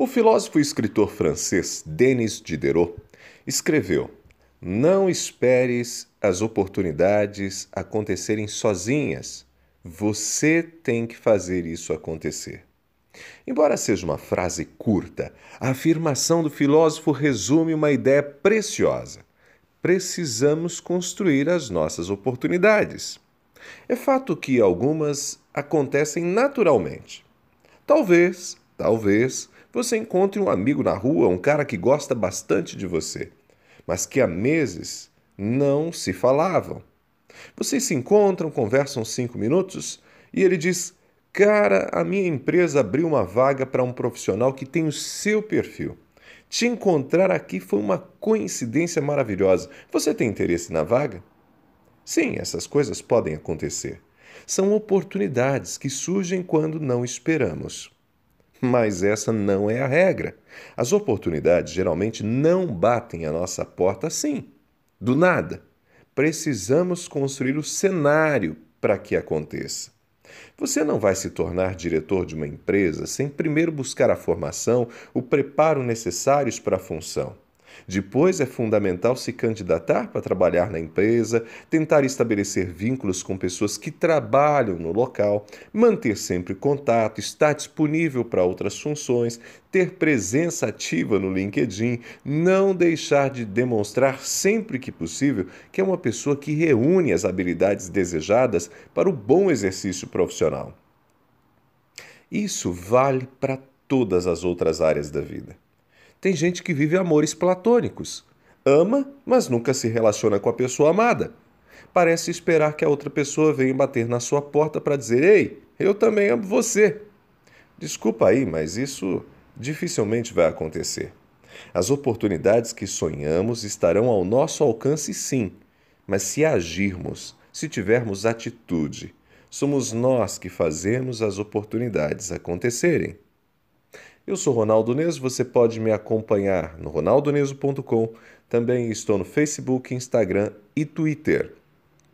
O filósofo e escritor francês Denis Diderot escreveu: Não esperes as oportunidades acontecerem sozinhas. Você tem que fazer isso acontecer. Embora seja uma frase curta, a afirmação do filósofo resume uma ideia preciosa. Precisamos construir as nossas oportunidades. É fato que algumas acontecem naturalmente. Talvez, talvez, você encontre um amigo na rua, um cara que gosta bastante de você, mas que há meses não se falavam. Vocês se encontram, conversam cinco minutos e ele diz: Cara, a minha empresa abriu uma vaga para um profissional que tem o seu perfil. Te encontrar aqui foi uma coincidência maravilhosa. Você tem interesse na vaga? Sim, essas coisas podem acontecer. São oportunidades que surgem quando não esperamos. Mas essa não é a regra. As oportunidades geralmente não batem a nossa porta assim, do nada. Precisamos construir o cenário para que aconteça. Você não vai se tornar diretor de uma empresa sem primeiro buscar a formação, o preparo necessários para a função. Depois é fundamental se candidatar para trabalhar na empresa, tentar estabelecer vínculos com pessoas que trabalham no local, manter sempre contato, estar disponível para outras funções, ter presença ativa no LinkedIn, não deixar de demonstrar sempre que possível que é uma pessoa que reúne as habilidades desejadas para o bom exercício profissional. Isso vale para todas as outras áreas da vida. Tem gente que vive amores platônicos. Ama, mas nunca se relaciona com a pessoa amada. Parece esperar que a outra pessoa venha bater na sua porta para dizer: Ei, eu também amo você. Desculpa aí, mas isso dificilmente vai acontecer. As oportunidades que sonhamos estarão ao nosso alcance, sim, mas se agirmos, se tivermos atitude, somos nós que fazemos as oportunidades acontecerem. Eu sou Ronaldo Neso, você pode me acompanhar no ronaldoneso.com. Também estou no Facebook, Instagram e Twitter.